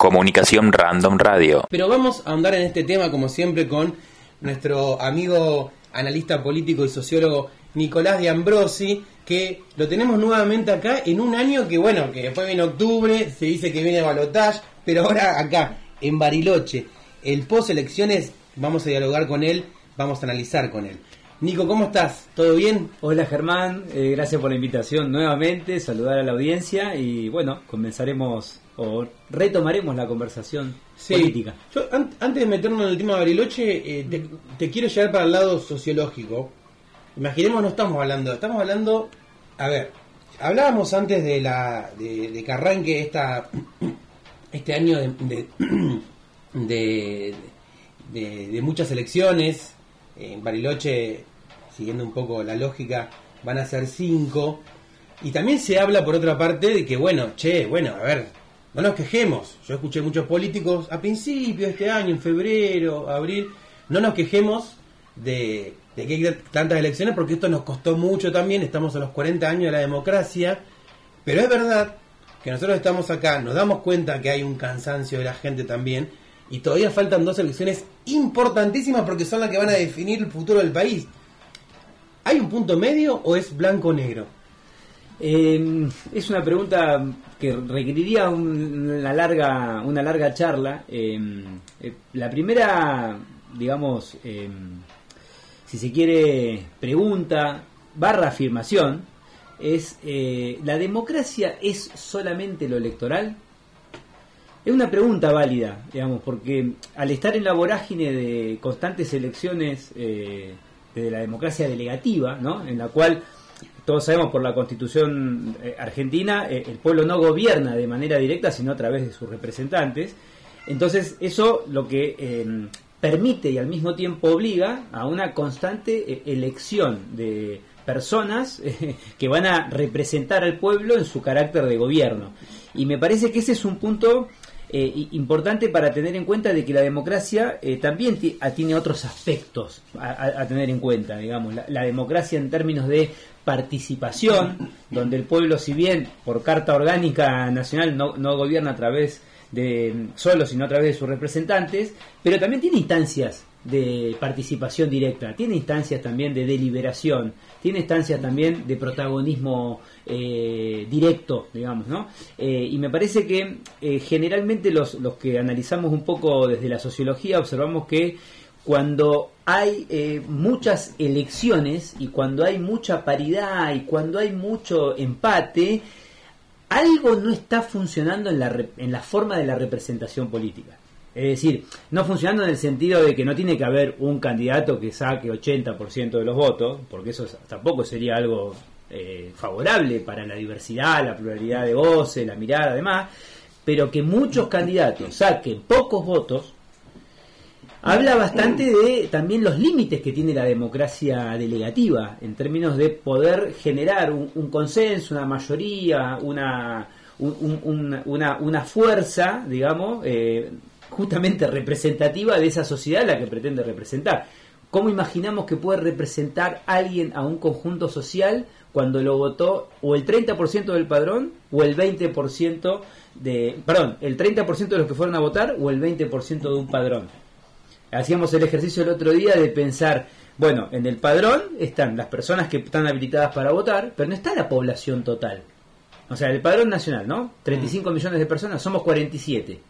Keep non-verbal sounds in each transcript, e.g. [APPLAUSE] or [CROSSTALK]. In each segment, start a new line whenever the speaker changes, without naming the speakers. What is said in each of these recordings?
Comunicación Random Radio.
Pero vamos a andar en este tema como siempre con nuestro amigo analista político y sociólogo Nicolás de Ambrosi, que lo tenemos nuevamente acá en un año que bueno, que después viene octubre, se dice que viene balotage, pero ahora acá, en Bariloche, el post elecciones, vamos a dialogar con él, vamos a analizar con él. Nico, ¿cómo estás? ¿Todo bien?
Hola Germán, eh, gracias por la invitación nuevamente, saludar a la audiencia y bueno, comenzaremos o retomaremos la conversación política.
Yo, antes de meternos en el tema de Bariloche, eh, te, quiero llevar para el lado sociológico. Imaginemos, no estamos hablando, estamos hablando, a ver, hablábamos antes de la de, que arranque esta [CLEARS THROAT] este año [CLEARS THROAT] de, de, de muchas elecciones. En Bariloche, siguiendo un poco la lógica, van a ser cinco. Y también se habla, por otra parte, de que, bueno, che, bueno, a ver, no nos quejemos. Yo escuché muchos políticos a principios de este año, en febrero, abril, no nos quejemos de, que hay tantas elecciones porque esto nos costó mucho también, estamos a los 40 años de la democracia, pero es verdad que nosotros estamos acá, nos damos cuenta que hay un cansancio de la gente también y todavía faltan dos elecciones importantísimas porque son las que van a definir el futuro del país. ¿Hay un punto medio o es blanco-negro?
Eh, es una pregunta que requeriría una larga una larga charla. Em, eh, la primera, digamos, em, si se quiere, pregunta barra afirmación es eh, ¿la democracia es solamente lo electoral? Es una pregunta válida, digamos, porque al estar en la vorágine de constantes elecciones eh, de la democracia delegativa, ¿no? en la cual todos sabemos por la constitución eh, argentina, eh, el pueblo no gobierna de manera directa, sino a través de sus representantes. Entonces, eso lo que em, permite y al mismo tiempo obliga a una constante eh, elección de personas [LAUGHS] que van a representar al pueblo en su carácter de gobierno. Y me parece que ese es un punto importante para tener en cuenta de que la democracia también tiene otros aspectos a, tener en cuenta, digamos, la, democracia en términos de participación, donde el pueblo, si bien por carta orgánica nacional no, no gobierna a través de solo, sino a través de sus representantes, pero también tiene instancias de participación directa, tiene instancias también de deliberación, tiene instancias también de protagonismo eh, directo, digamos, ¿no? Eh, y me parece que eh, generalmente los, los que analizamos un poco desde la sociología observamos que cuando hay eh, muchas elecciones y cuando hay mucha paridad y cuando hay mucho empate, algo no está funcionando en la, en la forma de la representación política. Es decir, no funcionando en el sentido de que no tiene que haber un candidato que saque 80% de los votos, porque eso tampoco sería algo eh, favorable para la diversidad, la pluralidad de voces, la mirada, además, pero que muchos candidatos saquen pocos votos habla bastante de también los límites que tiene la democracia delegativa en términos de poder generar un, consenso, una mayoría, una, una, una, fuerza, digamos, eh, justamente representativa de esa sociedad a la que pretende representar. ¿Cómo imaginamos que puede representar alguien a un conjunto social cuando lo votó o el 30% del padrón o el 20% de, perdón, el 30% de los que fueron a votar o el 20% de un padrón? hacíamos el ejercicio el otro día de pensar, bueno, en el padrón están las personas que están habilitadas para votar, pero no está la población total. O sea, el padrón nacional, ¿no? 35 millones de personas, somos 47.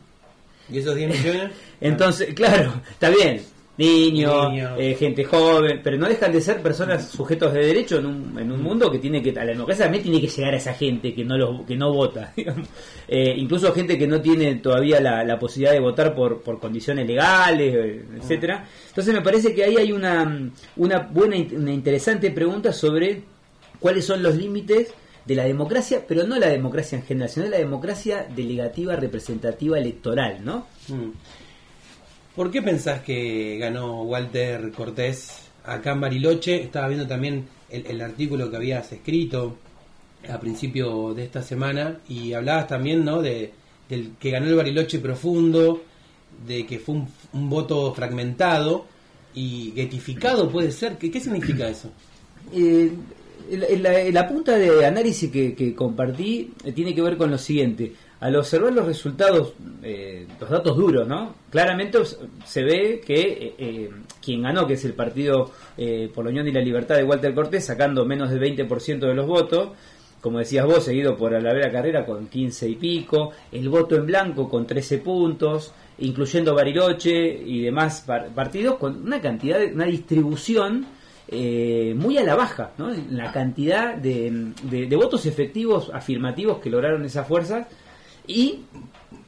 ¿Y esos 10 millones? [LAUGHS]
Entonces, claro, está bien niños, eh, gente joven, pero no dejan de ser personas sujetos de derecho en un, en un mundo que tiene que, a la democracia también tiene que llegar a esa gente que no lo, que no vota, [LAUGHS] eh, incluso gente que no tiene todavía la, posibilidad de votar por, por condiciones legales, eh, etcétera. Entonces me parece que ahí hay una, una buena, una interesante pregunta sobre cuáles son los límites de la democracia, pero no la democracia en general, sino la democracia delegativa, representativa, electoral, ¿no? Mm.
¿Por qué pensás que ganó Walter Cortés acá en Bariloche? Estaba viendo también el, artículo que habías escrito a principio de esta semana y hablabas también ¿no? de, del que ganó el Bariloche profundo, de que fue un, voto fragmentado y getificado, puede ser. ¿Qué, significa eso?
Eh, la, punta de análisis que, compartí tiene que ver con lo siguiente. Al observar los resultados, eh, los datos duros, ¿no? Claramente se ve que eh, eh, quien ganó, que es el partido por la Unión y la Libertad de Walter Cortés, sacando menos del 20% de los votos, como decías vos, seguido por Alavera Carrera con 15 y pico, el voto en blanco con 13 puntos, incluyendo Bariloche y demás partidos, con una cantidad, una distribución muy a la baja, ¿no? La cantidad de, de, votos efectivos afirmativos que lograron esas fuerzas y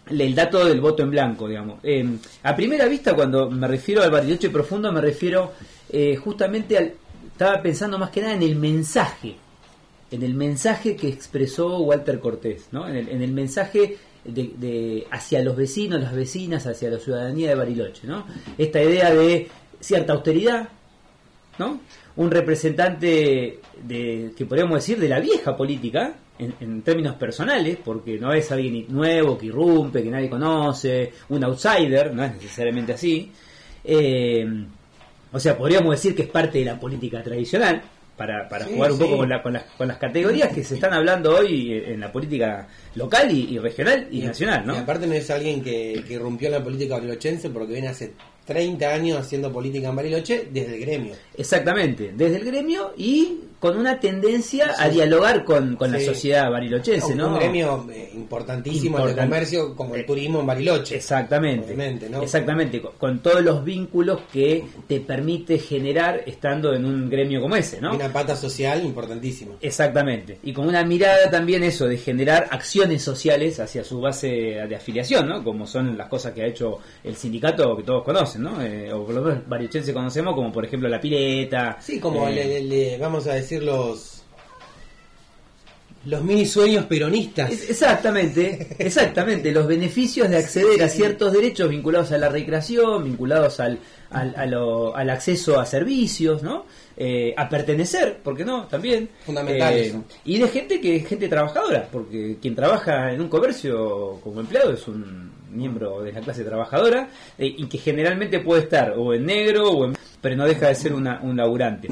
el dato del voto en blanco, digamos. Eh, a primera vista, cuando me refiero al Bariloche profundo, me refiero eh, justamente al... Estaba pensando más que nada en el mensaje, en el mensaje que expresó Walter Cortés, ¿no? en, el, mensaje de, hacia los vecinos, las vecinas, hacia la ciudadanía de Bariloche. ¿no? Esta idea de cierta austeridad, ¿no? un representante de, que podríamos decir de la vieja política, en, términos personales, porque no es alguien nuevo que irrumpe, que nadie conoce, un outsider, no es necesariamente así. Eh, o sea, podríamos decir que es parte de la política tradicional, para, para jugar un poco con, la, con, las, con las categorías que se están hablando hoy en la política local y, regional y, nacional, ¿no?
Y aparte no es alguien que, que rompió la política barilochense porque viene hace 30 años haciendo política en Bariloche desde el gremio.
Exactamente, desde el gremio y con una tendencia a dialogar con, la sociedad barilochense, ¿no?
Un gremio eh, importantísimo en el comercio como el eh, turismo en Bariloche.
Exactamente. Exactamente, con, todos los vínculos que te permite generar estando en un gremio como ese, ¿no?
Una pata social importantísima.
Exactamente. Y con una mirada también eso de generar acciones sociales hacia su base de afiliación, ¿no? Como son las cosas que ha hecho el sindicato que todos conocen, ¿no? Eh, o por lo menos barichense conocemos, como por ejemplo la pileta.
Sí, como le, vamos a decir los los mini sueños peronistas.
Exactamente, exactamente, los beneficios de acceder a ciertos derechos vinculados a la recreación, vinculados al, al, al acceso a servicios, ¿no? Eh, a pertenecer, porque no? También.
Fundamental. Eh,
y de gente que es gente trabajadora, porque quien trabaja en un comercio como empleado es un miembro de la clase trabajadora eh, y que generalmente puede estar o en negro o en, pero no deja de ser una, un laburante.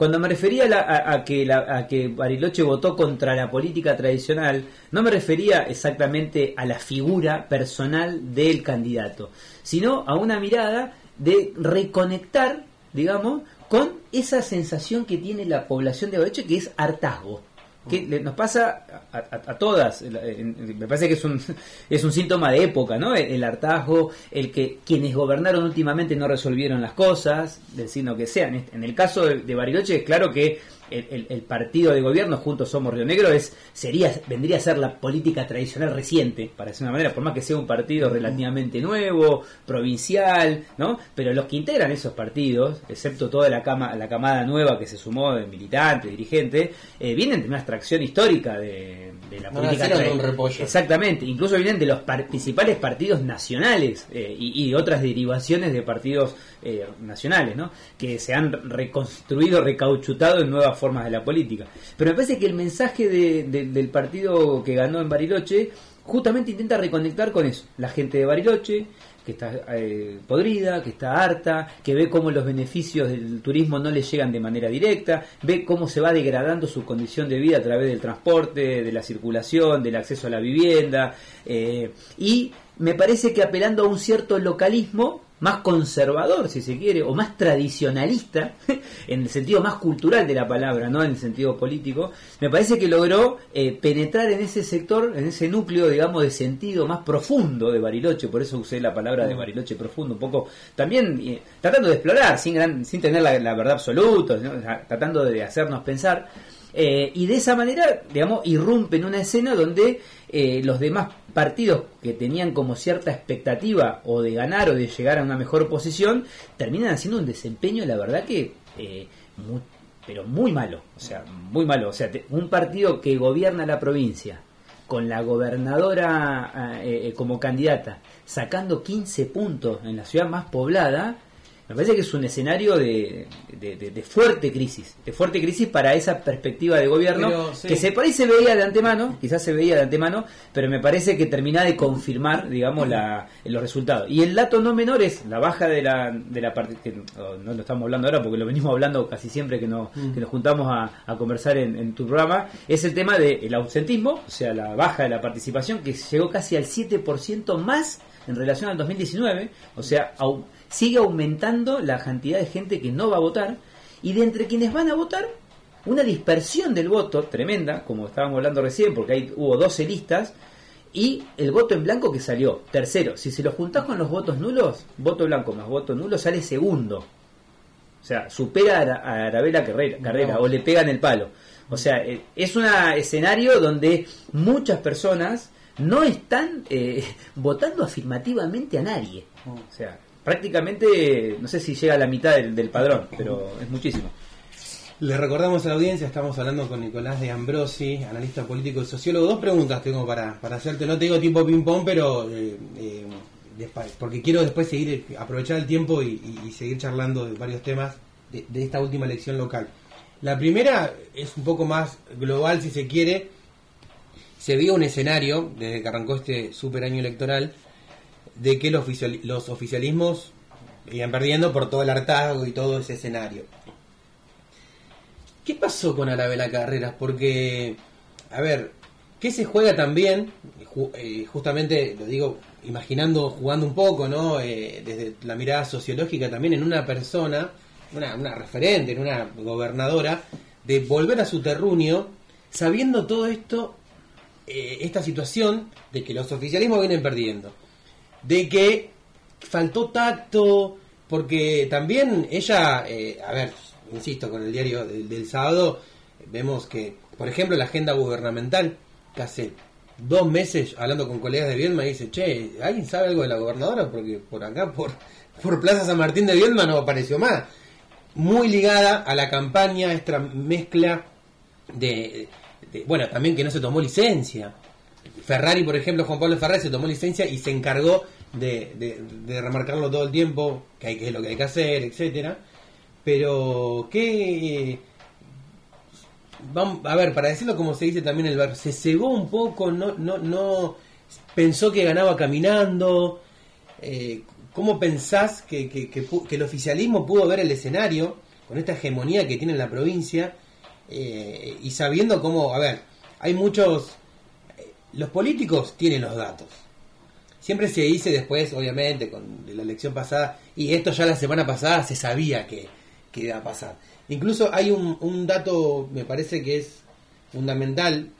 Cuando me refería a, que a que Bariloche votó contra la política tradicional, no me refería exactamente a la figura personal del candidato, sino a una mirada de reconectar, digamos, con esa sensación que tiene la población de Bariloche, que es hartazgo que nos pasa a, todas. Me parece que es un, [LAUGHS] es un síntoma de época, ¿no? El, hartazgo, el que quienes gobernaron últimamente no resolvieron las cosas, del signo que sean. En el caso de Bariloche es claro que el, partido de gobierno, Juntos Somos Río Negro, es sería vendría a ser la política tradicional reciente, para decir una manera, por más que sea un partido relativamente nuevo, provincial, ¿no? Pero los que integran esos partidos, excepto toda la, cama, la camada nueva que se sumó de militantes, dirigentes, eh, vienen de una extracción histórica de, la política. Exactamente, incluso vienen de los principales partidos nacionales eh, y, otras derivaciones de partidos eh, nacionales, ¿no? Que se han reconstruido, recauchutado en nuevas formas de la política. Pero me parece que el mensaje del partido que ganó en Bariloche justamente intenta reconectar con eso. La gente de Bariloche, que está eh, podrida, que está harta, que ve cómo los beneficios del turismo no le llegan de manera directa, ve cómo se va degradando su condición de vida a través del transporte, de la circulación, del acceso a la vivienda, eh, y me parece que apelando a un cierto localismo, más conservador, si se quiere, o más tradicionalista, [LAUGHS] en el sentido más cultural de la palabra, no en el sentido político, me parece que logró eh, penetrar en ese sector, en ese núcleo, digamos, de sentido más profundo de Bariloche, por eso usé la palabra de Bariloche profundo, un poco también eh, tratando de explorar, sin, gran, sin tener la, verdad absoluta, tratando de hacernos pensar. Eh, y de esa manera, digamos, irrumpe en una escena donde los demás partidos que tenían como cierta expectativa o de ganar o de llegar a una mejor posición, terminan haciendo un desempeño, la verdad que, eh, pero muy malo, o sea, muy malo. O sea, un partido que gobierna la provincia, con la gobernadora eh, eh, como candidata, sacando 15 puntos en la ciudad más poblada, Me parece que es un escenario de, de, de- de fuerte crisis, de fuerte crisis para esa perspectiva de gobierno,
Pero, sí.
que se, por ahí se veía de antemano, quizás se veía de antemano, pero me parece que termina de confirmar, digamos, la, los resultados. Y el dato no menor es la baja de la, de la parte, que oh, no lo estamos hablando ahora porque lo venimos hablando casi siempre que, nos
Mm.
que nos juntamos a, a conversar en, en tu programa, es el tema del ausentismo, o sea, la baja de la participación, que llegó casi al 7% más en relación al 2019, o sea, au- sigue aumentando la cantidad de gente que no va a votar, y de entre quienes van a votar, una dispersión del voto tremenda, como estábamos hablando recién, porque ahí hubo 12 listas, y el voto en blanco que salió tercero. Si se lo juntás con los votos nulos, voto blanco más voto nulo sale segundo. O sea, supera a, Ara- a Arabella Carrera, Carrera
No.
o le pegan el palo. O sea, eh, es un escenario donde muchas personas no están eh, [LAUGHS] votando afirmativamente a nadie. O sea, prácticamente, no sé si llega a la mitad del, del padrón, pero es muchísimo.
Le recordamos a la audiencia, estamos hablando con Nicolás de Ambrosi, analista político y sociólogo. Dos preguntas tengo para, para hacerte, no te digo tiempo ping-pong, pero eh, eh, porque quiero después seguir, eh, aprovechar el tiempo y, y- seguir charlando de varios temas de esta última elección local. La primera es un poco más global, si se quiere. Se vio un escenario, desde que arrancó este super año electoral, de que los, los oficialismos iban perdiendo por todo el hartazgo y todo ese escenario. ¿Qué pasó con Arabela Carreras? Porque, a ver, ¿qué se juega también? Eh, justamente, lo digo, imaginando, jugando un poco, ¿no? Eh, desde la mirada sociológica también en una persona, una, una referente, en una gobernadora, de volver a su terruño, sabiendo todo esto, eh, esta situación de que los oficialismos vienen perdiendo, de que faltó tacto, porque también ella, eh, a ver, insisto, con el diario del, sábado, vemos que, por ejemplo, la agenda gubernamental, que hace dos meses, hablando con colegas de Viedma, dice, che, ¿alguien sabe algo de la gobernadora? Porque por acá, por, por Plaza San Martín de Viedma no apareció más. Muy ligada a la campaña, esta mezcla de, de- bueno, también que no se tomó licencia. Ferrari, por ejemplo, Juan Pablo Ferrari se tomó licencia y se encargó de, de- remarcarlo todo el tiempo, que, hay, que es lo que hay que hacer, etcétera. Pero, ¿qué...? Vamos, a ver, para decirlo como se dice también el bar, se cegó un poco, no, no, no pensó que ganaba caminando. Eh, ¿Cómo pensás que, que- el oficialismo pudo ver el escenario con esta hegemonía que tiene en la provincia eh, y sabiendo cómo, a ver, hay muchos, los políticos tienen los datos. Siempre se dice después, obviamente, con la elección pasada, y esto ya la semana pasada se sabía que, iba a pasar. Incluso hay un, un dato, me parece que es fundamental,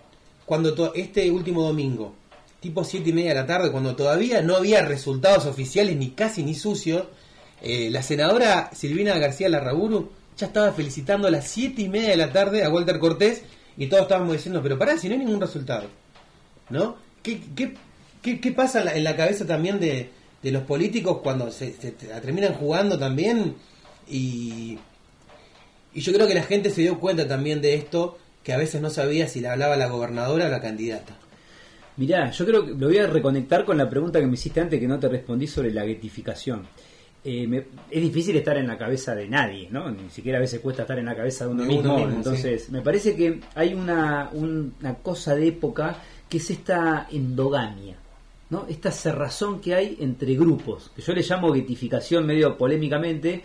cuando este último domingo, tipo siete y media de la tarde, cuando todavía no había resultados oficiales, ni casi ni sucios, eh, la senadora Silvina García Larraburu ya estaba felicitando a las siete y media de la tarde a Walter Cortés y todos estábamos diciendo, pero pará, si no hay ningún resultado. ¿No? ¿Qué, qué, qué, qué pasa en la, en la cabeza también de, de los políticos cuando se, se- la terminan jugando también? Y, y yo creo que la gente se dio cuenta también de esto, que a veces no sabía si le hablaba la gobernadora o la candidata.
Mirá, yo creo que lo voy a reconectar con la pregunta que me hiciste antes que no te respondí sobre la guetificación. Eh, me- es difícil estar en la cabeza de nadie, ¿no? Ni siquiera a veces cuesta estar en la cabeza de uno,
De uno
mismo. Entonces, me parece que hay una, un- una cosa de época que es esta endogamia, ¿no? Esta cerrazón que hay entre grupos, que yo le llamo guetificación medio polémicamente,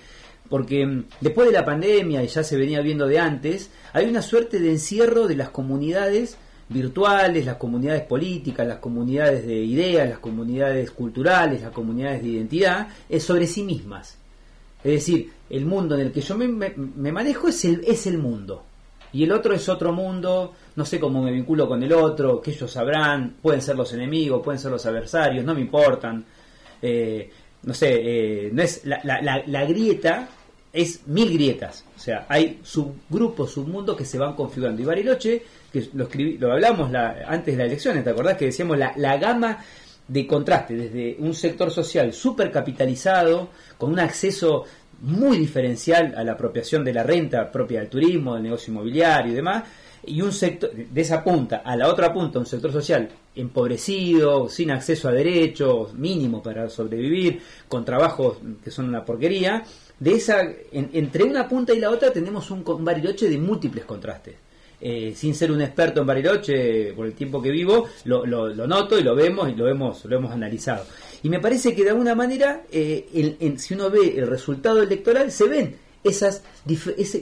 porque mm, después de la pandemia, y ya se venía viendo de antes, hay una suerte de encierro de las comunidades virtuales, las comunidades políticas, las comunidades de ideas, las comunidades culturales, las comunidades de identidad, es sobre sí mismas. Es decir, el mundo en el que yo me, me- me manejo es el, es el mundo. Y el otro es otro mundo, no sé cómo me vinculo con el otro, que ellos sabrán, pueden ser los enemigos, pueden ser los adversarios, no me importan. Eh, no sé, eh, no es la, la- la- grieta es mil grietas. O sea, hay subgrupos, submundos que se van configurando. Y Bariloche, que lo, escribí, lo hablamos la- antes de la elección, ¿te acordás que decíamos la gama de contraste desde un sector social súper capitalizado, con un acceso muy diferencial a la apropiación de la renta propia del turismo, del negocio inmobiliario y demás, y un sector, de esa punta a la otra punta, un sector social empobrecido, sin acceso a derechos mínimos para sobrevivir, con trabajos que son una porquería, de esa, entre una punta y la otra tenemos un, un Bariloche de múltiples contrastes. Eh, sin ser un experto en Bariloche, por el tiempo que vivo, lo, lo, noto y lo vemos y lo hemos, lo hemos analizado. Y me parece que de alguna manera, eh, si uno ve el resultado electoral, se ven esas,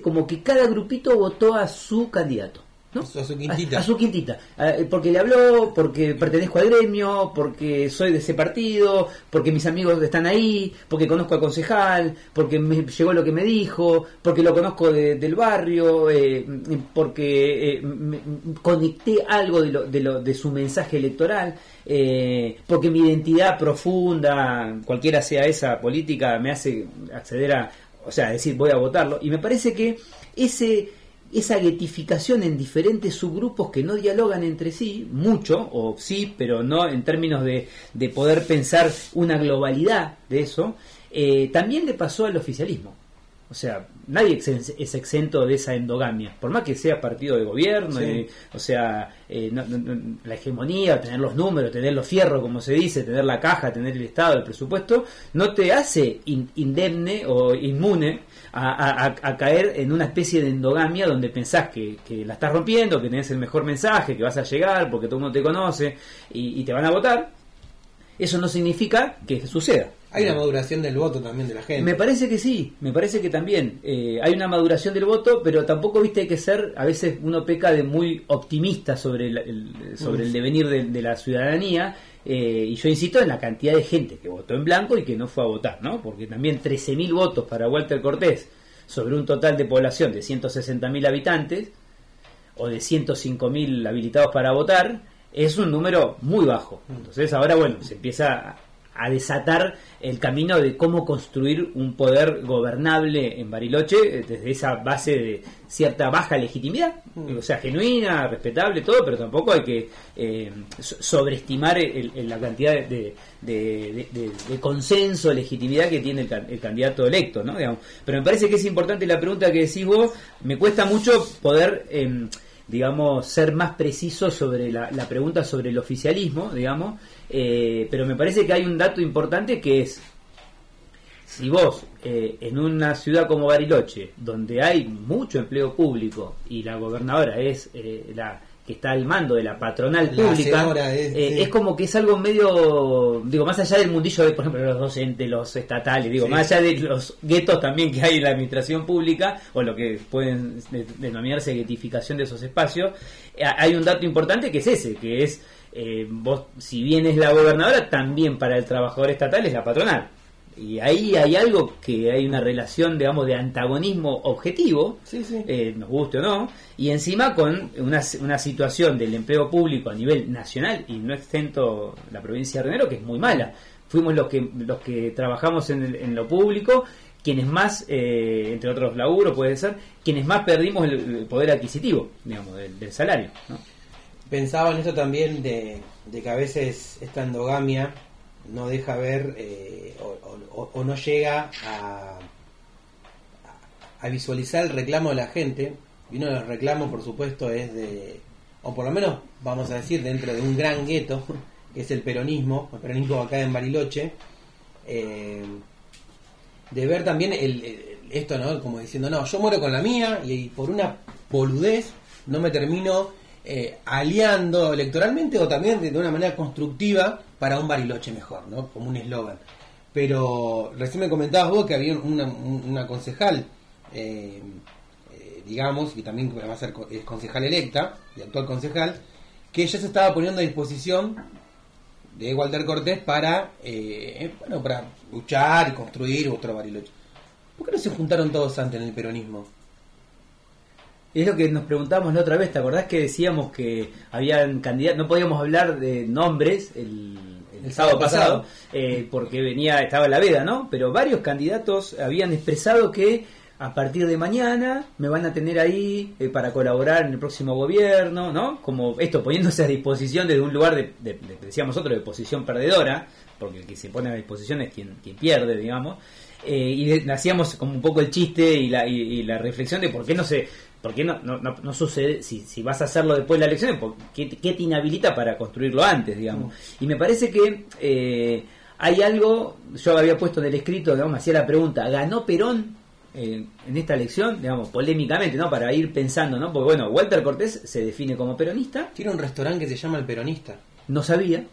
como que cada grupito votó a su candidato. A
su quintita.
A, su quintita. Eh, porque le habló, porque pertenezco al gremio, porque soy de ese partido, porque mis amigos están ahí, porque conozco al concejal, porque me llegó lo que me dijo, porque lo conozco del barrio, eh, porque eh, conecté algo de, lo, de, lo, de su mensaje electoral, porque mi identidad profunda, cualquiera sea esa política, me hace acceder a, o sea, decir voy a votarlo. Y me parece que ese esa guetificación en diferentes subgrupos que no dialogan entre sí, mucho, o sí, pero no en términos de, de poder pensar una globalidad de eso, eh, también le pasó al oficialismo. O sea, nadie es exento de esa endogamia, por más que sea partido de gobierno, o sea, eh, la hegemonía, tener los números, tener los fierros, como se dice, tener la caja, tener el Estado, el presupuesto, no te hace indemne o inmune a, caer en una especie de endogamia donde pensás que, la estás rompiendo, que tenés el mejor mensaje, que vas a llegar porque todo el mundo te conoce y, te van a votar, eso no significa que suceda.
Hay una maduración del voto también de la gente.
Me parece que sí, me parece que también. Eh, hay una maduración del voto, pero tampoco, viste, hay que ser, a veces uno peca de muy optimista sobre el, sobre el devenir de la ciudadanía eh, y yo insisto en la cantidad de gente que votó en blanco y que no fue a votar, ¿no? Porque también 13.000 votos para Walter Cortés sobre un total de población de 160.000 habitantes o de 105.000 habilitados para votar es un número muy bajo. Entonces ahora, bueno, se empieza a desatar el camino de cómo construir un poder gobernable en Bariloche eh, desde esa base de cierta baja legitimidad, mm. o sea, genuina, respetable, todo, pero tampoco hay que eh, sobreestimar la cantidad de, de, consenso, legitimidad que tiene el, candidato electo, ¿no? Pero me parece que es importante la pregunta que decís vos, me cuesta mucho poder... Em, digamos, ser más preciso sobre la, la pregunta sobre el oficialismo, digamos, eh, pero me parece que hay un dato importante que es, si vos eh, en una ciudad como Bariloche, donde hay mucho empleo público y la gobernadora es eh, la que está al mando de la patronal pública, es, como que es algo medio, digo, más allá del mundillo de, por ejemplo, los docentes, los estatales, digo, más allá de los guetos también que hay en la administración pública, o lo que pueden denominarse guetificación de esos espacios, hay un dato importante que es ese, que es eh, vos, si bien es la gobernadora, también para el trabajador estatal es la patronal. Y ahí hay algo que hay una relación, digamos, de antagonismo objetivo, eh, nos guste o no, y encima con una, una, situación del empleo público a nivel nacional y no exento la provincia de Renero, que es muy mala. Fuimos los que, los que trabajamos en, lo público, quienes más, eh, entre otros laburo puede ser, quienes más perdimos el, poder adquisitivo, digamos, del, del salario. ¿no?
Pensaba en esto también de, que a veces esta endogamia no deja ver eh, o, no llega a, a visualizar el reclamo de la gente. Y uno de los reclamos, por supuesto, es de, o por lo menos, vamos a decir, dentro de un gran gueto, que es el peronismo, el peronismo acá en Bariloche, eh, de ver también el, esto, ¿no? Como diciendo, no, yo muero con la mía y por una poludez no me termino eh, aliando electoralmente o también de, una manera constructiva para un Bariloche mejor, ¿no? Como un eslogan. Pero recién me comentabas vos que había una, concejal, eh, eh, digamos, y también va a ser concejal electa, y actual concejal, que ya se estaba poniendo a disposición de Walter Cortés para, bueno, para luchar y construir otro Bariloche. ¿Por qué no se juntaron todos antes en el peronismo?
Es lo que nos preguntamos la otra vez, ¿te acordás que decíamos que habían candidatos, no podíamos hablar de nombres el, sábado pasado, eh, porque venía, estaba la veda, ¿no? Pero varios candidatos habían expresado que a partir de mañana me van a tener ahí eh, para colaborar en el próximo gobierno, ¿no? Como esto poniéndose a disposición desde un lugar de, decíamos nosotros, de posición perdedora, porque el que se pone a disposición es quien, quien pierde, digamos. Eh, y de- hacíamos como un poco el chiste y la, y, y la reflexión de por qué no se por qué no, no, no, no sucede si, si vas a hacerlo después de la elección ¿por qué, qué te inhabilita para construirlo antes digamos y me parece que eh, hay algo yo había puesto en el escrito digamos hacía la pregunta ganó Perón eh, en esta elección digamos polémicamente no para ir pensando no porque bueno Walter Cortés se define como peronista.
Tiene un restaurante que se llama El Peronista,
no sabía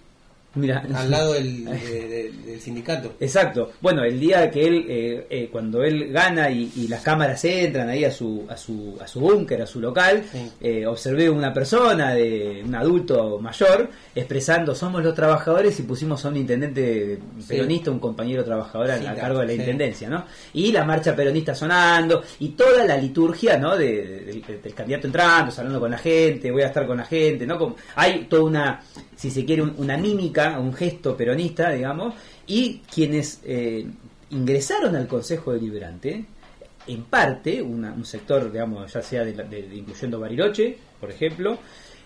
mira
al lado del, [LAUGHS] de- de- del sindicato.
Exacto. Bueno, el día que él, eh, eh, cuando él gana y, y las cámaras entran ahí a su, a su, a su búnker, a su local,
Sí.
eh, observé una persona, de un adulto mayor, expresando somos los trabajadores y pusimos a un intendente peronista, un compañero trabajador a,
Sí,
a cargo de la intendencia, ¿no? Y la marcha peronista sonando y toda la liturgia, ¿no? De, de- del, del candidato entrando, hablando con la gente, voy a estar con la gente, ¿no? Como, hay toda una, si se quiere, un- una mímica, un gesto peronista, digamos, y quienes eh, ingresaron al Consejo Deliberante, en parte, un sector, digamos, ya sea de, de- incluyendo Bariloche, por ejemplo,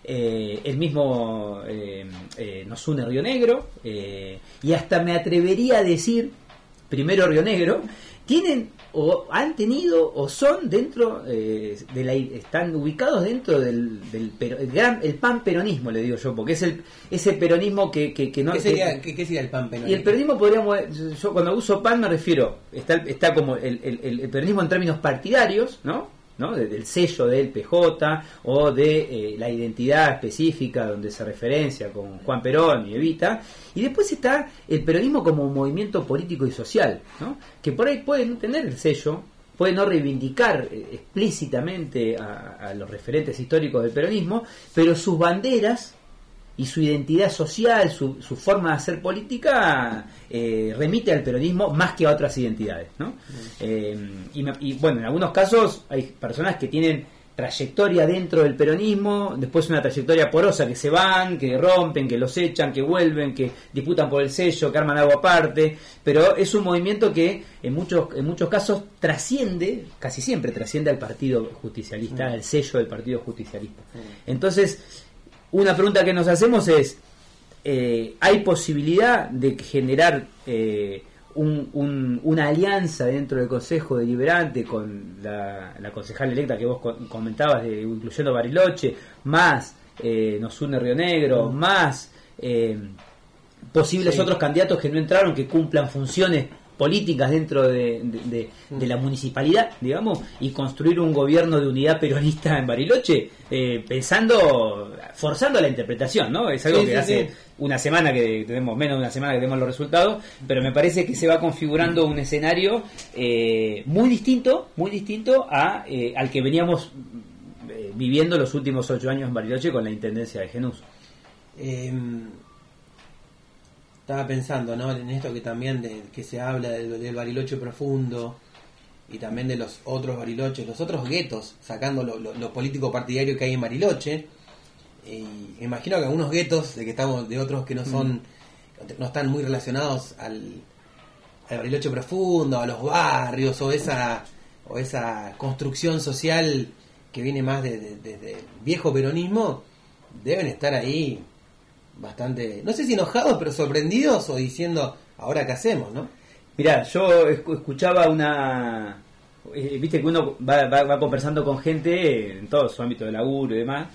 eh, el mismo eh, eh, nos une Río Negro, y hasta me atrevería a decir, primero Río Negro, tienen o han tenido o son dentro eh, de la están ubicados dentro del, del pero- el, gran, el pan peronismo le digo yo porque es el ese peronismo que, que, que no
¿Qué
que-
sería, qué sería el pan peronista?
y el peronismo podríamos, yo cuando uso PAN me refiero, está, está como el- el peronismo en términos partidarios, ¿no? ¿No? De- del sello del PJ o de eh, la identidad específica donde se referencia con Juan Perón y Evita. Y después está el peronismo como un movimiento político y social, ¿no? que por ahí puede no tener el sello, puede no reivindicar eh, explícitamente a, a los referentes históricos del peronismo, pero sus banderas y su identidad social, su, su forma de hacer política eh, remite al peronismo más que a otras identidades. ¿no? Eh, y, bueno, en algunos casos hay personas que tienen trayectoria dentro del peronismo, después una trayectoria porosa que se van, que rompen, que los echan, que vuelven, que disputan por el sello, que arman algo aparte, pero es un movimiento que en muchos, en muchos casos trasciende, casi siempre trasciende al partido justicialista, al sello del partido justicialista. Entonces, una pregunta que nos hacemos es, eh, ¿hay posibilidad de generar eh, un- un- una alianza dentro del Consejo Deliberante con la, la concejal electa que vos co- comentabas, de, incluyendo Bariloche, más eh, Nos une Río Negro, más eh, posibles
Sí.
otros candidatos que no entraron, que cumplan funciones políticas dentro de, de- de- de la municipalidad, digamos, y construir un gobierno de unidad peronista en Bariloche, eh, pensando, forzando la interpretación, ¿no? Es algo
Sí,
que
sí,
hace
sí.
una semana que tenemos, menos de una semana que tenemos los resultados, pero me parece que se va configurando un escenario eh, muy distinto, muy distinto a, eh, al que veníamos eh, viviendo los últimos ocho años en Bariloche con la intendencia de Genús.
Estaba pensando ¿no? en esto que también de, que se habla del, del bariloche profundo y también de los otros bariloches, los otros guetos, sacando lo, lo- lo político partidario que hay en Bariloche. Y imagino que algunos guetos de que estamos de otros que no son no están muy relacionados al, al Bariloche profundo, a los barrios o esa o esa construcción social que viene más desde de, de- del viejo peronismo deben estar ahí bastante, no sé si enojados, pero sorprendidos o diciendo, ahora qué hacemos, ¿no?
Mirá, yo escu- escuchaba una... eh, Viste que uno va, va- va conversando con gente en todo su ámbito de laburo y demás,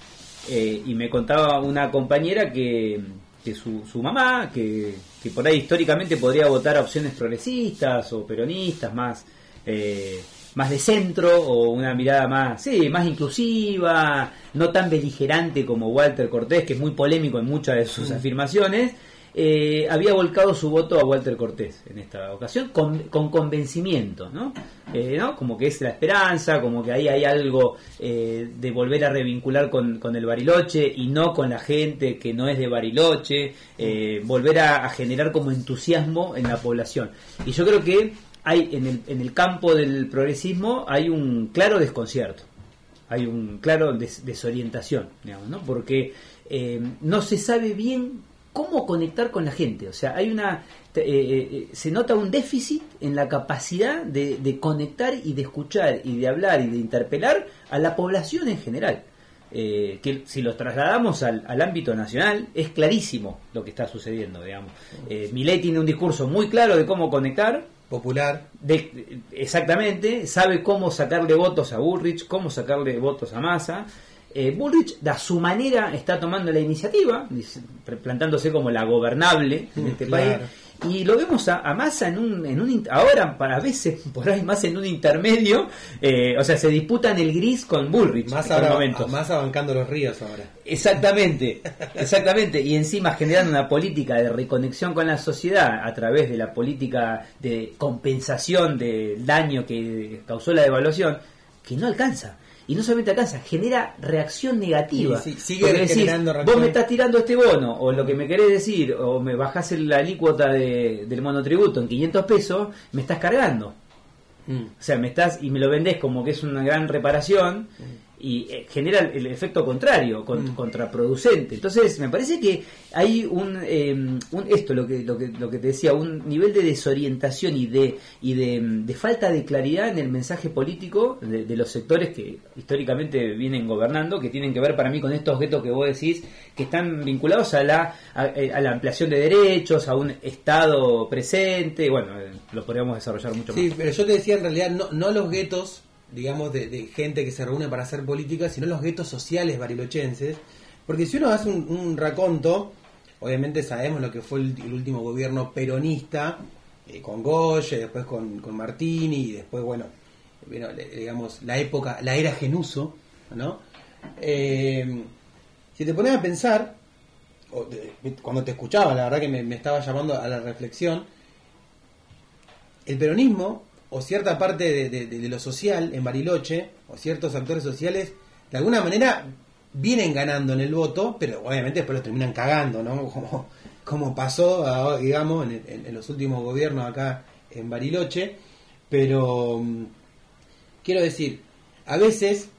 eh, y me contaba una compañera que, que su, su mamá, que, que por ahí históricamente podría votar a opciones progresistas o peronistas, más, eh, más de centro, o una mirada más, sí, más inclusiva, no tan beligerante como Walter Cortés, que es muy polémico en muchas de sus afirmaciones, eh, había volcado su voto a Walter Cortés en esta ocasión con, con convencimiento, ¿no? Eh, ¿no? Como que es la esperanza, como que ahí hay algo eh, de volver a revincular con, con el Bariloche y no con la gente que no es de Bariloche, eh, volver a, a generar como entusiasmo en la población. Y yo creo que hay en el, en el campo del progresismo hay un claro desconcierto hay un claro des- desorientación, digamos, ¿no? Porque eh, no se sabe bien cómo conectar con la gente. O sea, hay una te- eh, eh, se nota un déficit en la capacidad de, de conectar y de escuchar y de hablar y de interpelar a la población en general. eh, que si los trasladamos al, ámbito nacional, es clarísimo lo que está sucediendo, digamos. Eh, Milei tiene un discurso muy claro de cómo conectar.
Popular.
De, exactamente, sabe cómo sacarle votos a Bullrich, cómo sacarle votos a Massa. Eh, Bullrich, de su manera, está tomando la iniciativa, plantándose como la gobernable en este país y lo vemos a, a Massa en un, en un ahora para veces [LAUGHS] por ahí más en un intermedio eh, o sea se disputan el gris con Bullrich
más ahora, más bancando los ríos ahora.
Exactamente [LAUGHS] exactamente. Y encima generando una política de reconexión con la sociedad a través de la política de compensación del daño que causó la devaluación que no alcanza y no solamente alcanza, genera reacción negativa.
sigue generando
Vos me estás tirando este bono, o lo que me querés decir, o me bajás la alícuota de, del monotributo en 500 pesos, me estás cargando. Mm. O sea, me estás y me lo vendés como que es una gran reparación. Mm y eh, genera el efecto contrario, mm. contraproducente. Entonces, me parece que hay un, em, un, esto, lo que, lo, que, lo que te decía, un nivel de desorientación y de, y de, falta de claridad en el mensaje político de, los sectores que históricamente vienen gobernando, que tienen que ver para mí con estos objetos que vos decís, que están vinculados a la, a, eh, la ampliación de derechos, a un Estado presente, bueno, eh, lo podríamos desarrollar mucho más.
Sí, pero yo te decía en realidad no, no los guetos digamos, de, gente que se reúne para hacer política, sino los guetos sociales barilochenses. Porque si uno hace un, raconto, obviamente sabemos lo que fue el, último gobierno peronista, eh, con Goye, después con, con, Martini, y después, bueno, digamos, la época, la era Genuso, ¿no? Eh, si te pones a pensar, cuando te escuchaba, la verdad que me estaba llamando a la reflexión, el peronismo o cierta parte de, lo social en Bariloche, o ciertos actores sociales, de alguna manera vienen ganando en el voto, pero obviamente después los terminan cagando, ¿no? [LAUGHS] Como, como pasó, digamos, en, los últimos gobiernos acá en Bariloche. Pero mm, quiero decir, a veces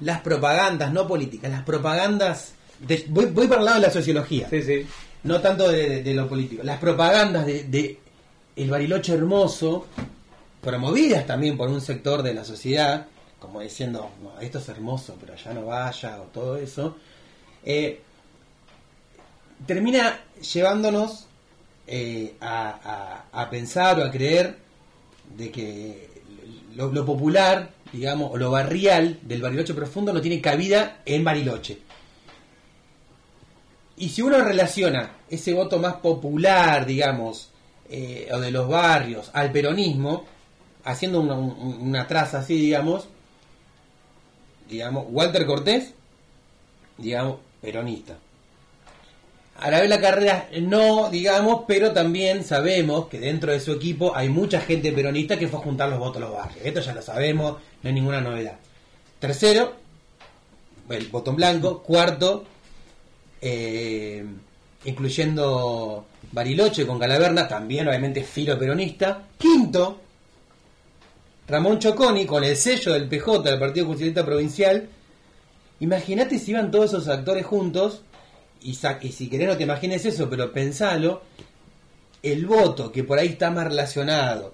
las propagandas, no políticas, las propagandas. voy, voy para el lado de la sociología.
Sí, sí.
No tanto de, lo político. Las propagandas de, el Bariloche hermoso promovidas también por un sector de la sociedad, como diciendo, esto es hermoso, pero allá no vaya, o todo eso, eh, termina llevándonos eh, a, pensar o a creer de que lo, popular, digamos, o lo barrial del Bariloche profundo no tiene cabida en Bariloche. Y si uno relaciona ese voto más popular, digamos, eh, o de los barrios al peronismo, haciendo una, traza así, digamos, digamos, Walter Cortés, digamos, peronista. A la vez la carrera no, digamos, pero también sabemos que dentro de su equipo hay mucha gente peronista que fue a juntar los votos a los barrios. Esto ya lo sabemos, no hay ninguna novedad. Tercero, el botón blanco. Cuarto, eh, incluyendo Bariloche con Calaverna, también obviamente filo peronista. Quinto, Ramón Choconi con el sello del PJ, del Partido Justicialista Provincial. Imagínate si iban todos esos actores juntos, y, si querés no te imagines eso, pero pensalo, el voto que por ahí está más relacionado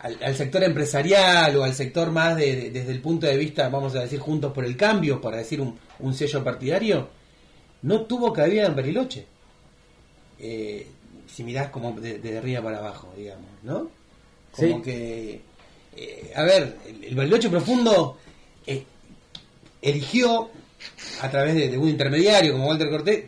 al, sector empresarial o al sector más desde el punto de vista, vamos a decir, juntos por el cambio, para decir un, sello partidario, no tuvo cabida en Bariloche. Eh, si mirás como de, de arriba para abajo, digamos, ¿no? Como que, eh, a ver, el, Bariloche Profundo eh, eligió, a través de, un intermediario como Walter Cortés,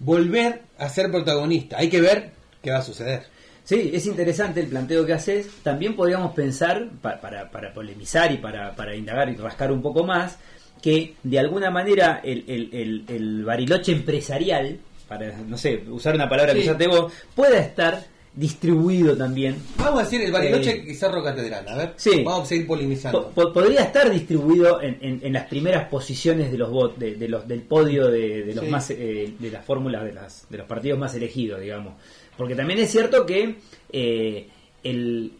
volver a ser protagonista. Hay que ver qué va a suceder.
Sí, es interesante el planteo que haces. También podríamos pensar, para, para, polemizar y para, para, indagar y rascar un poco más, que de alguna manera el, el, el, bariloche empresarial, para, no sé, usar una palabra que usaste vos, pueda estar distribuido también.
Vamos a decir el Bariloche y Cerro Catedral, a ver. Vamos a seguir polinizando.
podría estar distribuido en, en, las primeras posiciones de los votos, de, los del podio de, los más eh, de las fórmulas de las de los partidos más elegidos, digamos. Porque también es cierto que eh, el,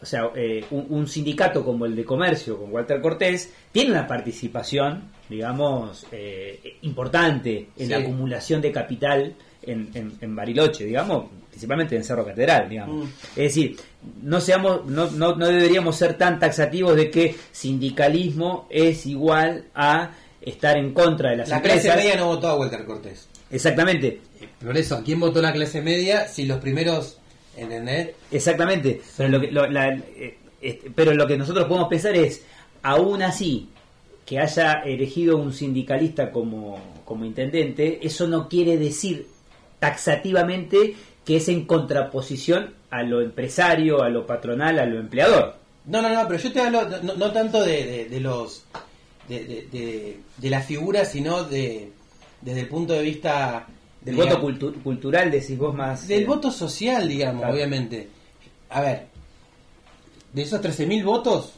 o sea, eh, un, sindicato como el de comercio, con Walter Cortés, tiene una participación, digamos, importante en la acumulación de capital en, en, Bariloche, digamos, principalmente en Cerro Catedral, digamos. Mm. Es decir, no seamos, no, no, no, deberíamos ser tan taxativos de que sindicalismo es igual a estar en contra de las
La
empresas.
clase media no votó a Walter Cortés.
Exactamente,
Por eso, ¿quién votó la clase media si los primeros, ¿entendés?
exactamente. Pero lo que, lo- la- eh, este, pero lo que nosotros podemos pensar es, aún así, que haya elegido un sindicalista como, como intendente, eso no quiere decir taxativamente que es en contraposición a lo empresario, a lo patronal, a lo empleador.
No, no, no, pero yo te hablo no, no tanto de, de- de los de, de, de- la figura, sino de desde el punto de vista
Del
digamos,
voto cultu- cultural, decís vos más.
del
eh,
voto social, digamos,
Claro.
obviamente. A ver, de esos 13.000 votos,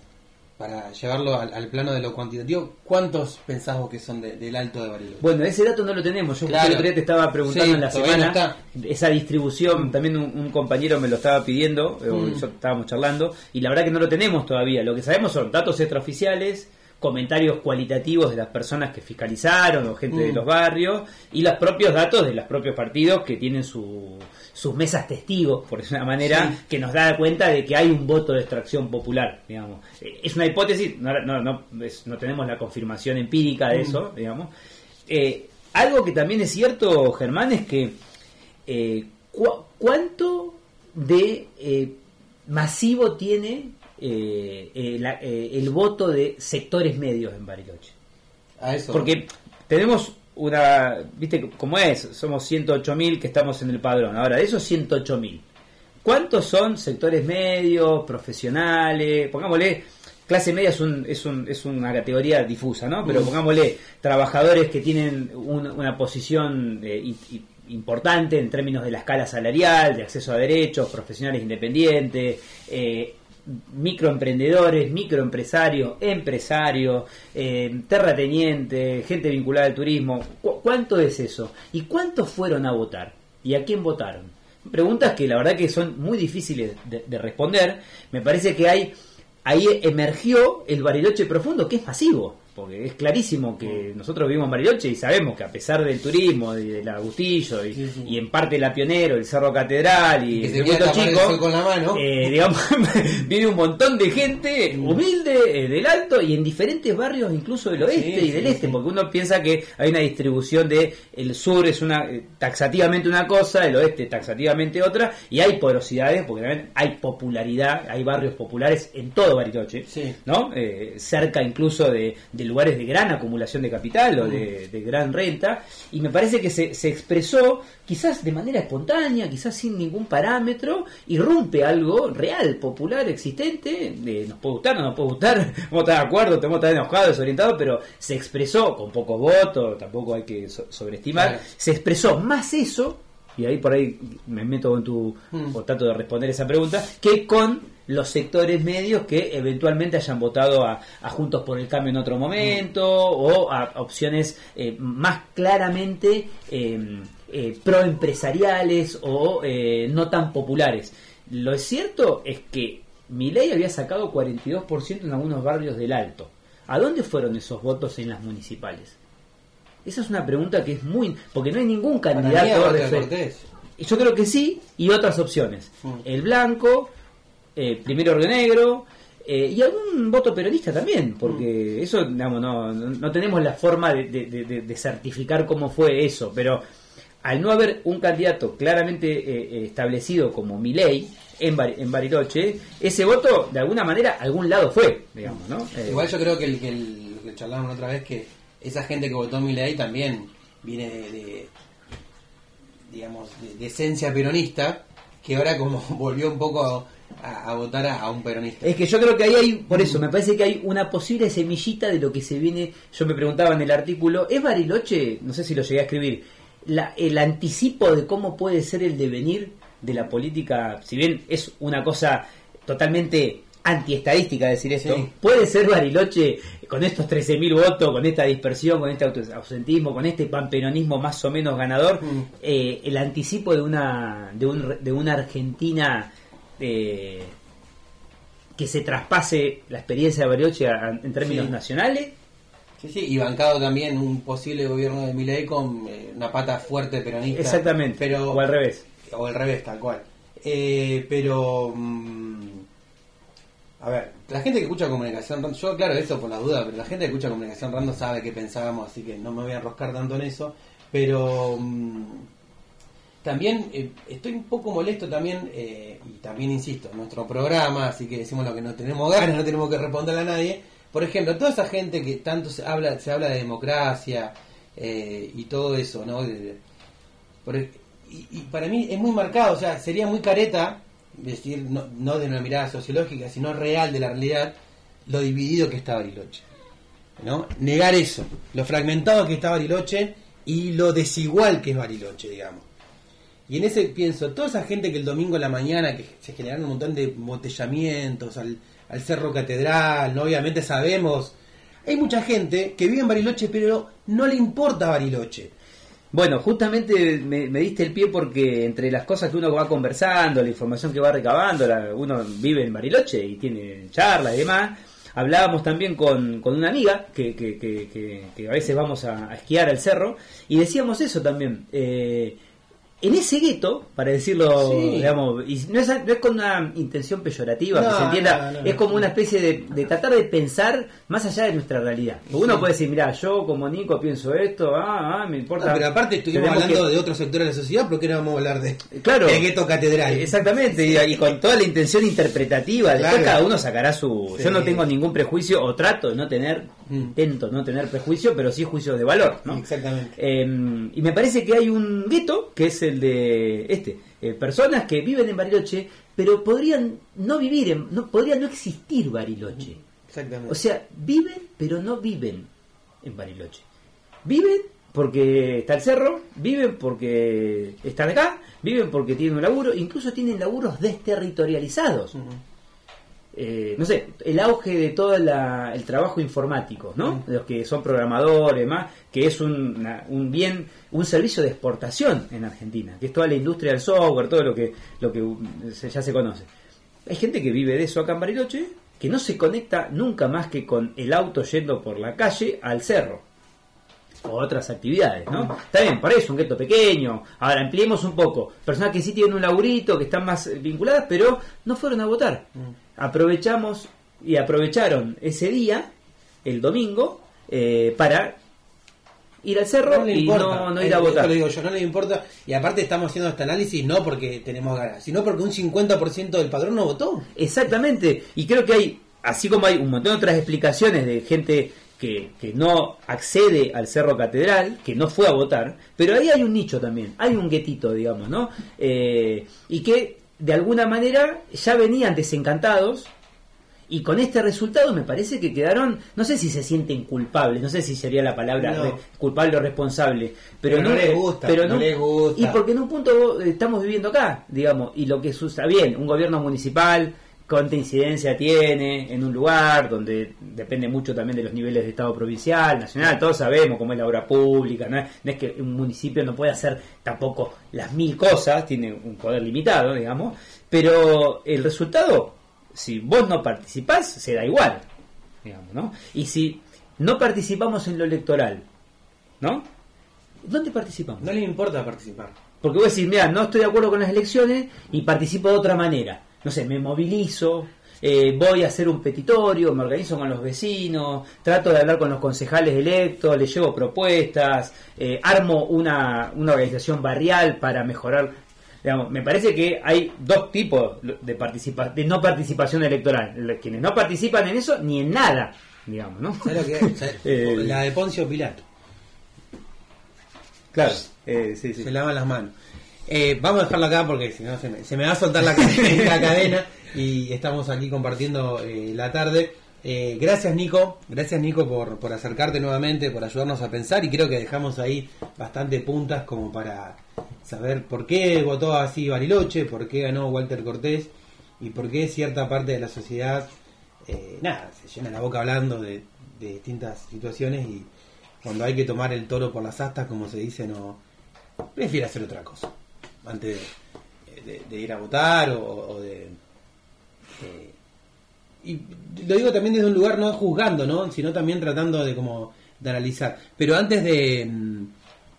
para llevarlo al, al plano de lo cuantitativo, ¿cuántos pensás vos que son de- del Alto de Bariloche?
Bueno, ese dato no lo tenemos. Yo
Claro.
el otro día te estaba preguntando
Sí,
en la
no
semana esa distribución. También un, un compañero me lo estaba pidiendo, eh,
Mm.
yo estábamos charlando, y la verdad que no lo tenemos todavía. Lo que sabemos son datos extraoficiales, comentarios cualitativos de las personas que fiscalizaron o gente de
Mm.
los barrios y los propios datos de los propios partidos que tienen su- sus mesas testigos, por decirlo de una manera,
Sí.
que nos da cuenta de que hay un voto de extracción popular, digamos. Eh, Es una hipótesis, no, no, no, es- no tenemos la confirmación empírica de
Mm.
eso, digamos. Eh, algo que también es cierto, Germán, es que eh, cu- ¿cuánto de eh, masivo tiene eh, eh, la- eh, el voto de sectores medios en Bariloche?
A eso.
Porque tenemos una, viste cómo es, somos 108.000 que estamos en el padrón. Ahora, de esos 108.000, ¿cuántos son sectores medios, profesionales? Pongámosle, clase media es, un, es, un, es una categoría difusa, ¿no? Pero pongámosle trabajadores que tienen un- una posición eh, i- i- importante en términos de la escala salarial, de acceso a derechos, profesionales independientes, eh, microemprendedores, microempresarios, empresarios, eh, terratenientes, gente vinculada al turismo. ¿Cu- ¿Cuánto es eso? ¿Y cuántos fueron a votar? ¿Y a quién votaron? Preguntas que la verdad que son muy difíciles de, de responder. Me parece que hay ahí emergió el Bariloche profundo, que es masivo. Porque es clarísimo que nosotros vivimos en Bariloche y sabemos que a pesar del turismo, y del Agustillo y,
Sí, sí.
y en parte la Pionero, el Cerro Catedral y el
el
chico,
sol con la mano.
eh, digamos, [LAUGHS] viene un montón de gente humilde eh, del alto y en diferentes barrios, incluso del oeste
Sí,
y del este, porque uno piensa que hay una distribución de el sur es una eh, taxativamente una cosa, el oeste taxativamente otra, y hay porosidades, porque también hay popularidad, hay barrios populares en todo Bariloche. ¿no? Eh, cerca incluso de, de lugares de gran acumulación de capital o de, de gran renta, y me parece que se, se expresó quizás de manera espontánea, quizás sin ningún parámetro, irrumpe algo real, popular, existente, eh, nos puede gustar, no nos puede gustar, [LAUGHS] vamos a estar de acuerdo, tenemos que estar enojados, desorientados, pero se expresó con pocos votos, tampoco hay que so- sobreestimar,
Claro.
se expresó más eso, y ahí por ahí me meto en tu,
Mm.
o trato de responder esa pregunta, que con los sectores medios que eventualmente hayan votado a, a Juntos por el Cambio en otro momento o a opciones eh, más claramente eh, eh, proempresariales o eh, no tan populares. Lo cierto es que Milei había sacado 42% en algunos barrios del Alto. ¿A dónde fueron esos votos en las municipales? Esa es una pregunta que es muy... porque no hay ningún candidato yo creo que sí, y otras opciones.
Mm.
El blanco, eh, primero Río Negro, eh, y algún voto peronista también, porque eso, digamos, no, no, no tenemos la forma de, de- de- de- de certificar cómo fue eso, pero al no haber un candidato claramente eh, eh, establecido como Milei en, Bar- en Bariloche, ese voto de alguna manera a algún lado fue, digamos, ¿no? Eh,
Igual yo creo que el que, el, lo que charlábamos la otra vez, que esa gente que votó Milei también viene de, de, digamos, de, de esencia peronista, que ahora como [LAUGHS] volvió un poco a, a- a votar a, a un peronista.
Es que yo creo que ahí hay, por eso, me parece que hay una posible semillita de lo que se viene. Yo me preguntaba en el artículo, ¿es Bariloche, no sé si lo llegué a escribir, la, el anticipo de cómo puede ser el devenir de la política? Si bien es una cosa totalmente antiestadística decir esto,
Sí.
puede ser Bariloche con estos 13.000 votos, con esta dispersión, con este ausentismo, con este panperonismo más o menos ganador,
Mm.
eh, el anticipo de una, de, un, de una Argentina eh, que se traspase la experiencia de Bariloche a- en términos
Sí.
nacionales.
Sí, sí, y bancado también un posible gobierno de Milei con eh, una pata fuerte peronista.
Exactamente.
Pero,
o al revés.
o al revés, tal cual. Eh, pero mm, A ver, la gente que escucha comunicación random, yo claro eso por la duda, pero la gente que escucha comunicación random sabe qué pensábamos, así que no me voy a enroscar tanto en eso. Pero mm, también eh, estoy un poco molesto también, eh, y también insisto, nuestro programa, así que decimos lo que no tenemos ganas, no tenemos que responderle a nadie. Por ejemplo, toda esa gente que tanto se habla, se habla de democracia eh, y todo eso, ¿no? De- y, y para mí es muy marcado, o sea, sería muy careta decir, no, no de una mirada sociológica, sino real de la realidad, lo dividido que está Bariloche. ¿no? Negar eso, lo fragmentado que está Bariloche y lo desigual que es Bariloche, digamos. Y en ese pienso, toda esa gente que el domingo en la mañana, que se generaron un montón de embotellamientos al, Cerro Catedral, ¿no? obviamente sabemos, hay mucha gente que vive en Bariloche pero no le importa Bariloche.
Bueno, justamente me, diste el pie porque entre las cosas que uno va conversando, la información que va recabando, uno vive en Bariloche y tiene charlas y demás. Hablábamos también con, con una amiga que, que, que- que- a veces vamos a, a esquiar al cerro y decíamos eso también. eh, en ese gueto, para decirlo,
Sí.
digamos, y no es, no es con una intención peyorativa, que se entienda,
no,
es como una especie de, de tratar de pensar más allá de nuestra realidad. Uno
Sí.
puede decir, mira, yo como Nico pienso esto, ah, ah, me importa.
Pero aparte estuvimos hablando
que-
de otros sectores de la sociedad, porque no vamos a hablar de
Claro.
el gueto catedral.
Exactamente, y, y con toda la intención interpretativa. Después
Claro.
cada uno sacará su. Yo no tengo ningún prejuicio, o trato de no tener,
Mm.
intento no tener prejuicio, pero sí juicios de valor, ¿no?
Exactamente.
Eh, y me parece que hay un gueto, que es el de este, eh, personas que viven en Bariloche, pero podrían no vivir, en, no podría no existir Bariloche.
Exactamente.
O sea, viven, pero no viven en Bariloche. Viven porque está el cerro, viven porque están acá, viven porque tienen un laburo, incluso tienen laburos desterritorializados. Eh, no sé, el auge de todo la- el trabajo informático, ¿no? De los que son programadores, más, que es un, una- un bien, un servicio de exportación en Argentina, que es toda la industria del software, todo lo que, lo que uh, se- ya se conoce. Hay gente que vive de eso acá en Bariloche, que no se conecta nunca más que con el auto yendo por la calle al cerro. O otras actividades, ¿no? Está bien, por eso, un gueto pequeño. Ahora, ampliemos un poco. Personas que sí tienen un laburito, que están más eh, vinculadas, pero no fueron a votar. Aprovechamos y aprovecharon ese día, el domingo, eh, para ir al cerro y
importa.
no, no ir a votar.
lo digo yo, no le importa. Y aparte estamos haciendo este análisis no porque tenemos ganas, sino porque un 50% del padrón no votó.
Exactamente. Y creo que hay, así como hay un montón de otras explicaciones de gente que, que no accede al Cerro Catedral, que no fue a votar, pero ahí hay un nicho también, hay un guetito, digamos, ¿no? Eh, y que de alguna manera ya venían desencantados. Y con este resultado me parece que quedaron, no sé si se sienten culpables, no sé si sería la palabra
No.
re- culpable o responsable, pero,
Pero no les gusta,
pero
no les gusta.
Y porque en un punto eh, estamos viviendo acá, digamos, y lo que sucede bien, un gobierno municipal, cuánta incidencia tiene en un lugar donde depende mucho también de los niveles de Estado provincial, nacional, todos sabemos cómo es la obra pública, no es, no es que un municipio no puede hacer tampoco las mil cosas, tiene un poder limitado, digamos, pero el resultado, si vos no participás, se da igual, digamos, ¿no? Y si no participamos en lo electoral, ¿no? ¿Dónde participamos?
No les importa participar.
Porque vos decís, mira, no estoy de acuerdo con las elecciones y participo de otra manera. No sé, me movilizo, eh, voy a hacer un petitorio, me organizo con los vecinos, trato de hablar con los concejales electos, les llevo propuestas, eh, armo una, una organización barrial para mejorar. Digamos, me parece que hay dos tipos de, participa de no participación electoral. Quienes no participan en eso ni en nada, digamos, ¿no?
¿Sabes lo que. [LAUGHS]
Eh,
La de Poncio Pilato.
Claro, eh, sí, sí.
Se lavan las manos. Eh, vamos a dejarlo acá porque si no se me, se me va a soltar [LAUGHS] la, cadena, y estamos aquí compartiendo eh, la tarde. Eh, gracias Nico, gracias Nico por, por acercarte nuevamente, por ayudarnos a pensar y creo que dejamos ahí bastante puntas como para saber por qué votó así Bariloche, por qué ganó Walter Cortés y por qué cierta parte de la sociedad, eh, nada, se llena la boca hablando de, de distintas situaciones y cuando hay que tomar el toro por las astas, como se dice, no prefiere hacer otra cosa antes de, de- ir a votar o, de, de- y lo digo también desde un lugar no juzgando no sino también tratando de como de analizar pero antes de mm,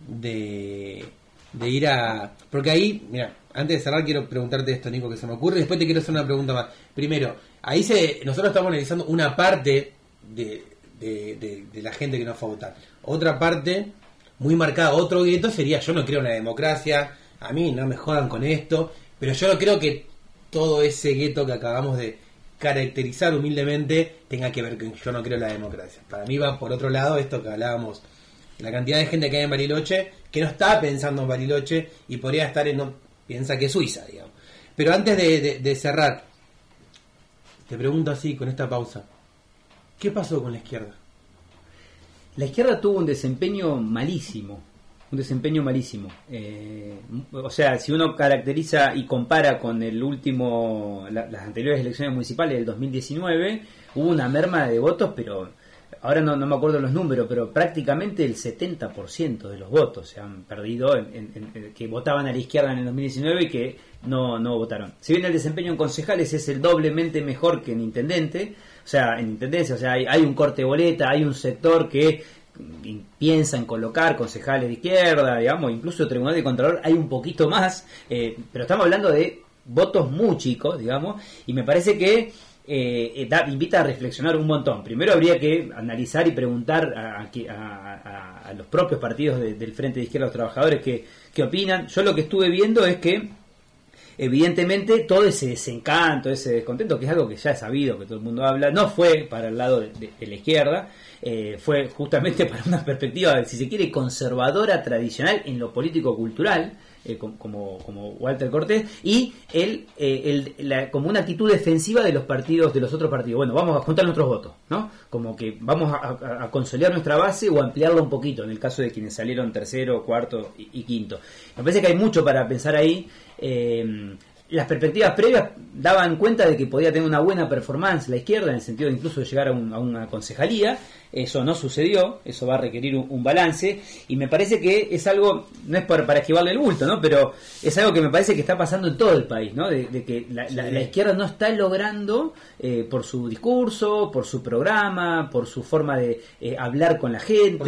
de, de ir a porque ahí mira antes de cerrar quiero preguntarte esto, Nico, que se me ocurre, y después te quiero hacer una pregunta más. Primero, ahí se, nosotros estamos analizando una parte de, de, de la gente que no fue a votar. Otra parte, muy marcada, otro gueto sería, yo no creo en la democracia, a mí no me jodan con esto, pero yo no creo que todo ese gueto que acabamos de caracterizar humildemente tenga que ver con yo no creo la democracia. Para mí va por otro lado esto que hablábamos, la cantidad de gente que hay en Bariloche que no está pensando en Bariloche y podría estar en, no, piensa que es Suiza, digamos. Pero antes de cerrar, te pregunto así con esta pausa, ¿qué pasó con la izquierda?
La izquierda tuvo un desempeño malísimo un desempeño malísimo. Eh, o sea, si uno caracteriza y compara con el último, las anteriores elecciones municipales del 2019, hubo una merma de votos, pero ahora no, me acuerdo los números, pero prácticamente el 70% de los votos se han perdido, que votaban a la izquierda en el 2019 y que no, no votaron. Si bien el desempeño en concejales es el doblemente mejor que en intendente, o sea, en intendencia, o sea, hay, hay un corte boleta, hay un sector que piensa en colocar concejales de izquierda, digamos, incluso Tribunal de Contralor hay un poquito más, eh, pero estamos hablando de votos muy chicos, digamos, y me parece que eh, invita a reflexionar un montón. Primero habría que analizar y preguntar a, los propios partidos del Frente de Izquierda los Trabajadores qué, opinan. Yo lo que estuve viendo es que evidentemente todo ese desencanto, ese descontento, que es algo que ya he sabido, que todo el mundo habla, no fue para el lado de, la izquierda, eh, fue justamente [LAUGHS] para una perspectiva, si se quiere, conservadora, tradicional en lo político-cultural, eh, como, como Walter Cortés, y el, eh, el como una actitud defensiva de los partidos, de los otros partidos. Bueno, vamos a juntar nuestros votos, ¿no? Como que vamos a, consolidar nuestra base o ampliarla un poquito, en el caso de quienes salieron tercero, cuarto y, quinto. Me parece que hay mucho para pensar ahí. las perspectivas previas daban cuenta de que podía tener una buena performance la izquierda, en el sentido de incluso llegar a, a una concejalía, eso no sucedió, eso va a requerir un, balance y me parece que es algo, no es para, para, esquivarle el bulto, ¿no? pero es algo que me parece que está pasando en todo el país, ¿no? de, que la, izquierda no está logrando, eh, por su discurso, por su programa, por su forma de eh, hablar con la gente.
¿Por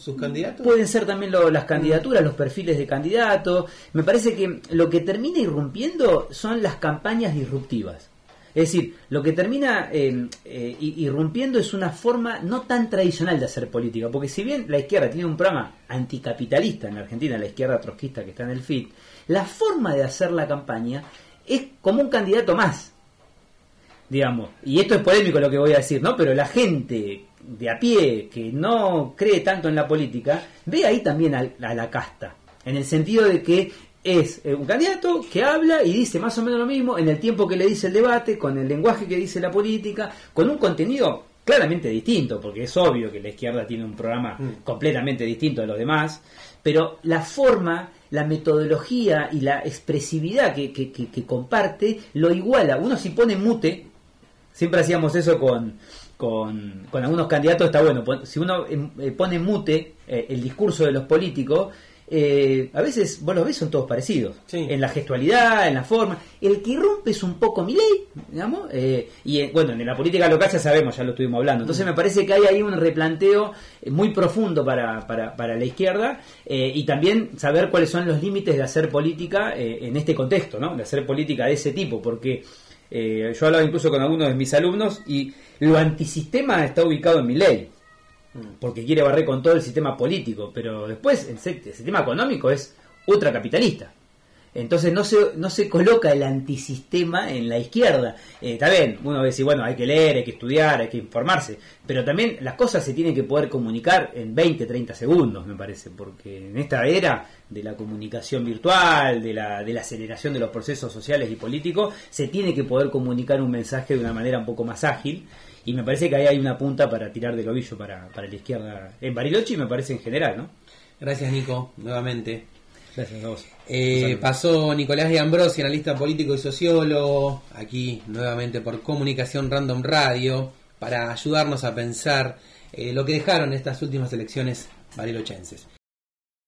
sus candidatos?
Pueden ser también las candidaturas, los perfiles de candidatos. Me parece que lo que termina irrumpiendo son las campañas disruptivas. Es decir, lo que termina eh, eh, irrumpiendo es una forma no tan tradicional de hacer política, porque si bien la izquierda tiene un programa anticapitalista en Argentina, la izquierda trotskista que está en el FIT, la forma de hacer la campaña es como un candidato más, digamos. Y esto es polémico lo que voy a decir, ¿no? Pero la gente de a pie que no cree tanto en la política ve ahí también a la casta, en el sentido de que es eh, un candidato que habla y dice más o menos lo mismo en el tiempo que le dice el debate, con el lenguaje que dice la política, con un contenido claramente distinto, porque es obvio que la izquierda tiene un programa mm. completamente distinto de los demás, pero la forma, la metodología y la expresividad que, que, comparte lo iguala. Uno si pone mute, siempre hacíamos eso con, con, con algunos candidatos, está bueno, si uno eh, pone mute eh, el discurso de los políticos, eh, a veces vos los ves son todos parecidos en la gestualidad, en la forma. El que rompe es un poco mi ley, digamos, eh, y eh, bueno, en la política local ya sabemos, ya lo estuvimos hablando. Entonces mm. me parece que hay ahí un replanteo muy profundo para, para, para la izquierda y también saber cuáles son los límites de hacer política en este contexto, ¿no? de hacer política de ese tipo, porque yo hablaba incluso con algunos de mis alumnos y lo antisistema está ubicado en mi ley porque quiere barrer con todo el sistema político, pero después el, sistema económico es ultracapitalista. Entonces no se, no se coloca el antisistema en la izquierda. Eh, está bien, uno si bueno, hay que leer, hay que estudiar, hay que informarse, pero también las cosas se tienen que poder comunicar en 20, 30 segundos, me parece, porque en esta era de la comunicación virtual, de la, de la aceleración de los procesos sociales y políticos, se tiene que poder comunicar un mensaje de una manera un poco más ágil y me parece que ahí hay una punta para tirar del ovillo para, para la izquierda en Bariloche y me parece en general, ¿no?
Gracias, Nico, nuevamente.
Gracias a vos.
Eh, pasó Nicolás de Ambrosi, analista político y sociólogo, aquí nuevamente por Comunicación Random Radio, para ayudarnos a pensar eh, lo que dejaron estas últimas elecciones barilochenses.